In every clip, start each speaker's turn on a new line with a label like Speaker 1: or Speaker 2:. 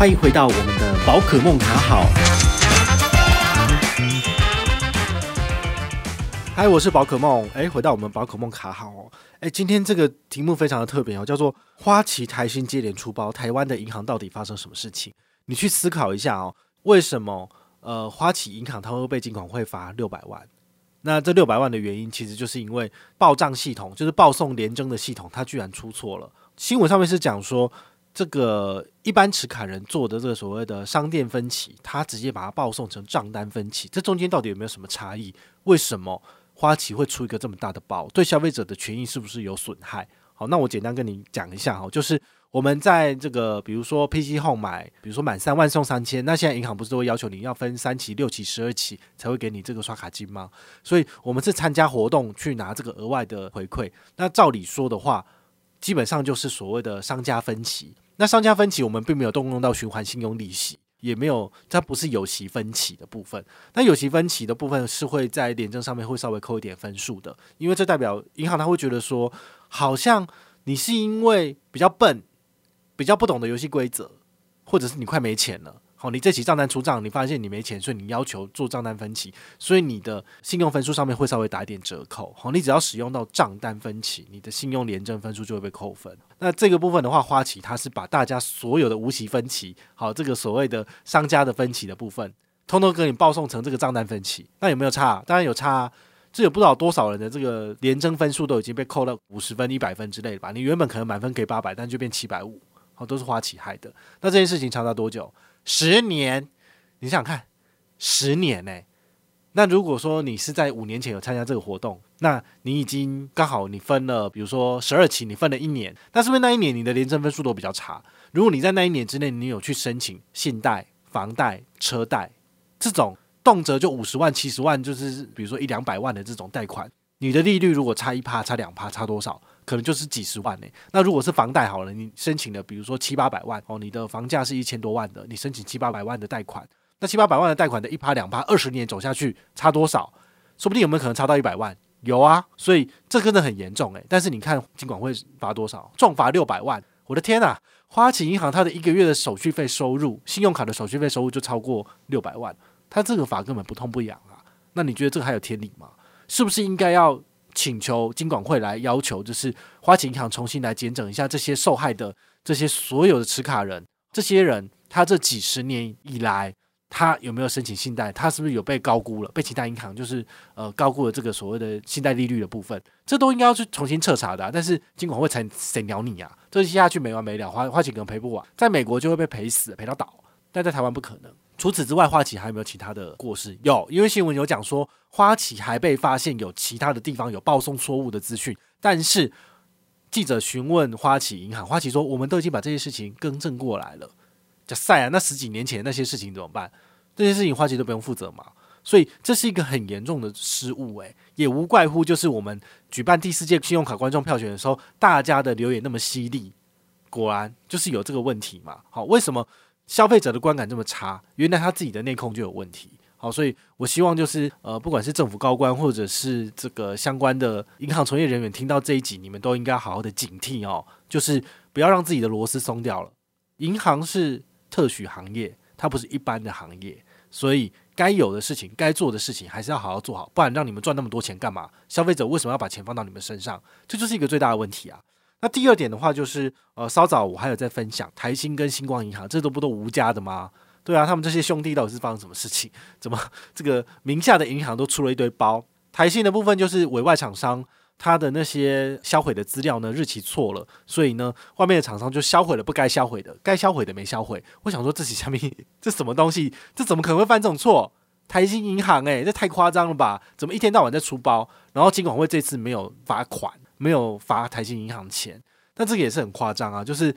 Speaker 1: 欢迎回到我们的宝可梦卡好。嗨，我是宝可梦。哎，回到我们宝可梦卡好哦。哎，今天这个题目非常的特别哦，叫做花旗台新接连出包，台湾的银行到底发生什么事情？你去思考一下哦，为什么呃花旗银行它会被金管会罚六百万？那这六百万的原因，其实就是因为报账系统，就是报送联征的系统，它居然出错了。新闻上面是讲说。这个一般持卡人做的这个所谓的商店分期，他直接把它报送成账单分期，这中间到底有没有什么差异？为什么花旗会出一个这么大的包？对消费者的权益是不是有损害？好，那我简单跟你讲一下哈，就是我们在这个比如说 PC Home 买，比如说满三万送三千，那现在银行不是都会要求你要分三期、六期、十二期才会给你这个刷卡金吗？所以我们是参加活动去拿这个额外的回馈。那照理说的话，基本上就是所谓的商家分歧。那商家分歧，我们并没有动用到循环信用利息，也没有，它不是有息分期的部分。那有息分期的部分是会在廉政上面会稍微扣一点分数的，因为这代表银行他会觉得说，好像你是因为比较笨，比较不懂得游戏规则，或者是你快没钱了。好，你这期账单出账，你发现你没钱，所以你要求做账单分期，所以你的信用分数上面会稍微打一点折扣。好，你只要使用到账单分期，你的信用联征分数就会被扣分。那这个部分的话，花旗它是把大家所有的无息分期，好，这个所谓的商家的分期的部分，通通给你报送成这个账单分期。那有没有差？当然有差，这有不知道多少人的这个联征分数都已经被扣到五十分、一百分之类的吧？你原本可能满分给八百，但就变七百五，好，都是花旗害的。那这件事情长达多久？十年，你想想看，十年呢、那如果说你是在五年前有参加这个活动，那你已经刚好你分了，比如说十二期，你分了一年，那是不是那一年你的廉政分数都比较差？如果你在那一年之内，你有去申请信贷、房贷、车贷这种动辄就五十万、七十万，就是比如说一两百万的这种贷款，你的利率如果差一趴、差两趴、差多少？可能就是几十万呢、那如果是房贷好了，你申请的比如说七八百万哦，你的房价是一千多万的，你申请七八百万的贷款，那七八百万的贷款的一趴两趴，二十年走下去差多少？说不定有没有可能差到一百万？有啊，所以这真的很严重诶、但是你看尽管会罚多少？重罚六百万！我的天呐、花旗银行它的一个月的手续费收入，信用卡的手续费收入就超过六百万，它这个罚根本不痛不痒啊。那你觉得这个还有天理吗？是不是应该要？请求金管会来要求，就是花旗银行重新来检整一下这些受害的这些所有的持卡人，这些人他这几十年以来，他有没有申请信贷？他是不是有被高估了？被其他银行就是呃高估了这个所谓的信贷利率的部分？这都应该要去重新彻查的啊。但是金管会才谁鸟你啊？这接下去没完没了，花花旗可能赔不完，在美国就会被赔死，赔到倒，但在台湾不可能。除此之外，花旗还有没有其他的过失？有，因为新闻有讲说，花旗还被发现有其他的地方有报送错误的资讯。但是记者询问花旗银行，花旗说，我们都已经把这些事情更正过来了。叫赛啊，那十几年前那些事情怎么办？这些事情花旗都不用负责嘛？所以这是一个很严重的失误，诶，也无怪乎就是我们举办第四届信用卡观众票选的时候，大家的留言那么犀利，果然就是有这个问题嘛。好，为什么？消费者的观感这么差，原来他自己的内控就有问题。好，所以我希望就是呃，不管是政府高官或者是这个相关的银行从业人员，听到这一集，你们都应该好好的警惕哦，就是不要让自己的螺丝松掉了。银行是特许行业，它不是一般的行业，所以该有的事情、该做的事情还是要好好做好，不然让你们赚那么多钱干嘛？消费者为什么要把钱放到你们身上？这就是一个最大的问题啊。那第二点的话，就是呃，稍早我还有在分享台新跟星光银行，这都不都吴家的吗？对啊，他们这些兄弟到底是发生什么事情？怎么这个名下的银行都出了一堆包？台新的部分就是委外厂商，他的那些销毁的资料呢，日期错了，所以呢，外面的厂商就销毁了不该销毁的，该销毁的没销毁。我想说，这是下面这什么东西？这怎么可能会犯这种错？台新银行、欸，诶，这太夸张了吧？怎么一天到晚在出包？然后金管会这次没有罚款。没有罚台新银行钱，但这个也是很夸张啊！就是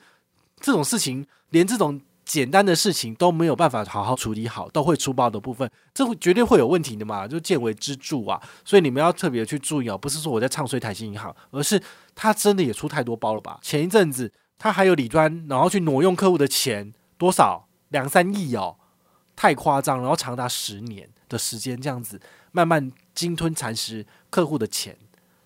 Speaker 1: 这种事情，连这种简单的事情都没有办法好好处理好，都会出包的部分，这绝对会有问题的嘛！就见微知著啊！所以你们要特别去注意哦，不是说我在唱衰台新银行，而是他真的也出太多包了吧？前一阵子他还有理专，然后去挪用客户的钱，多少两三亿哦，太夸张！然后长达十年的时间这样子，慢慢鲸吞蚕食客户的钱。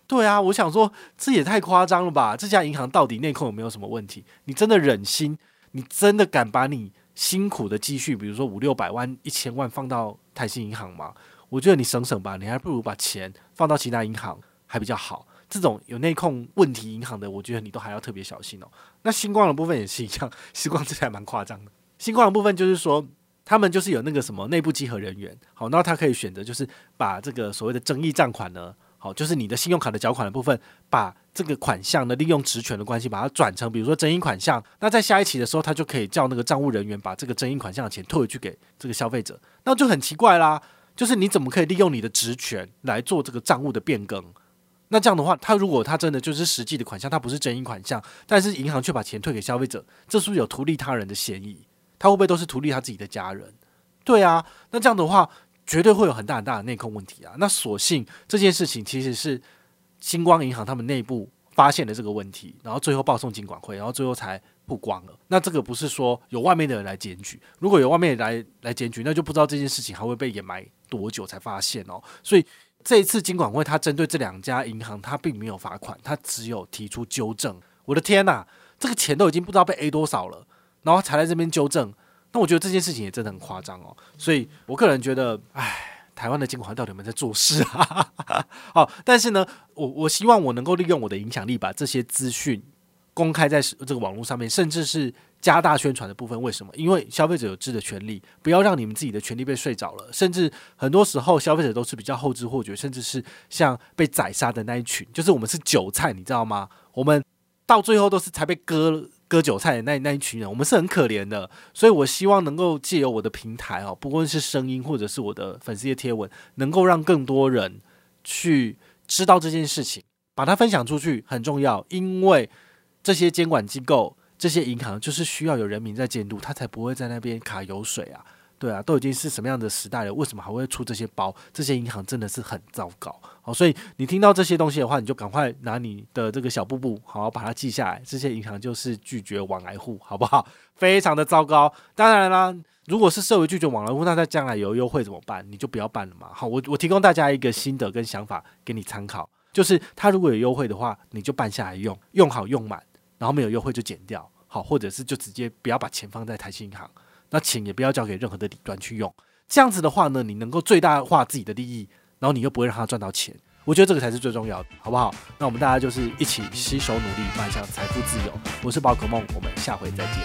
Speaker 1: 对啊，我想说这也太夸张了吧！这家银行到底内控有没有什么问题？你真的忍心？你真的敢把你辛苦的积蓄，比如说五六百万、一千万放到台新银行吗？我觉得你省省吧，你还不如把钱放到其他银行还比较好。这种有内控问题银行的，我觉得你都还要特别小心哦。那星光的部分也是一样，星光这还蛮夸张的。星光的部分就是说，他们就是有那个什么内部稽核人员，好，那他可以选择就是把这个所谓的争议账款呢，好，就是你的信用卡的缴款的部分，把这个款项呢利用职权的关系把它转成，比如说争议款项，那在下一期的时候，他就可以叫那个账务人员把这个争议款项的钱退回去给这个消费者，那就很奇怪啦，就是你怎么可以利用你的职权来做这个账务的变更？那这样的话，他如果他真的就是实际的款项，他不是争议款项，但是银行却把钱退给消费者，这是不是有图利他人的嫌疑？他会不会都是图利他自己的家人？对啊，那这样的话，绝对会有很大很大的内控问题啊。那所幸这件事情其实是星光银行他们内部发现了这个问题，然后最后报送金管会，然后最后才曝光了。那这个不是说有外面的人来检举，如果有外面来来检举，那就不知道这件事情还会被掩埋多久才发现哦。所以。这一次金管会，他针对这两家银行，他并没有罚款，他只有提出纠正。我的天呐，这个钱都已经不知道被 A 多少了，然后才在这边纠正。那我觉得这件事情也真的很夸张哦。所以我个人觉得，唉，台湾的金管到底有没有在做事啊？好，但是呢，我我希望我能够利用我的影响力，把这些资讯公开在这个网络上面，甚至是。加大宣传的部分，为什么？因为消费者有知的权利，不要让你们自己的权利被睡着了。甚至很多时候，消费者都是比较后知后觉，甚至是像被宰杀的那一群，就是我们是韭菜，你知道吗？我们到最后都是才被割割韭菜的那那一群人，我们是很可怜的。所以我希望能够借由我的平台哦，不论是声音或者是我的粉丝的贴文，能够让更多人去知道这件事情，把它分享出去很重要，因为这些监管机构。这些银行就是需要有人民在监督，他才不会在那边卡油水啊，对啊，都已经是什么样的时代了，为什么还会出这些包？这些银行真的是很糟糕，好，所以你听到这些东西的话，你就赶快拿你的这个小布布，好好把它记下来。这些银行就是拒绝往来户，好不好？非常的糟糕。当然啦，如果是设为拒绝往来户，那在将来有优惠怎么办？你就不要办了嘛。好，我我提供大家一个心得跟想法给你参考，就是他如果有优惠的话，你就办下来用，用好用满。然后没有优惠就减掉，好，或者是就直接不要把钱放在台新银行，那钱也不要交给任何的底端去用。这样子的话呢，你能够最大化自己的利益，然后你又不会让他赚到钱。我觉得这个才是最重要的，好不好？那我们大家就是一起携手努力，迈向财富自由。我是宝可梦，我们下回再见。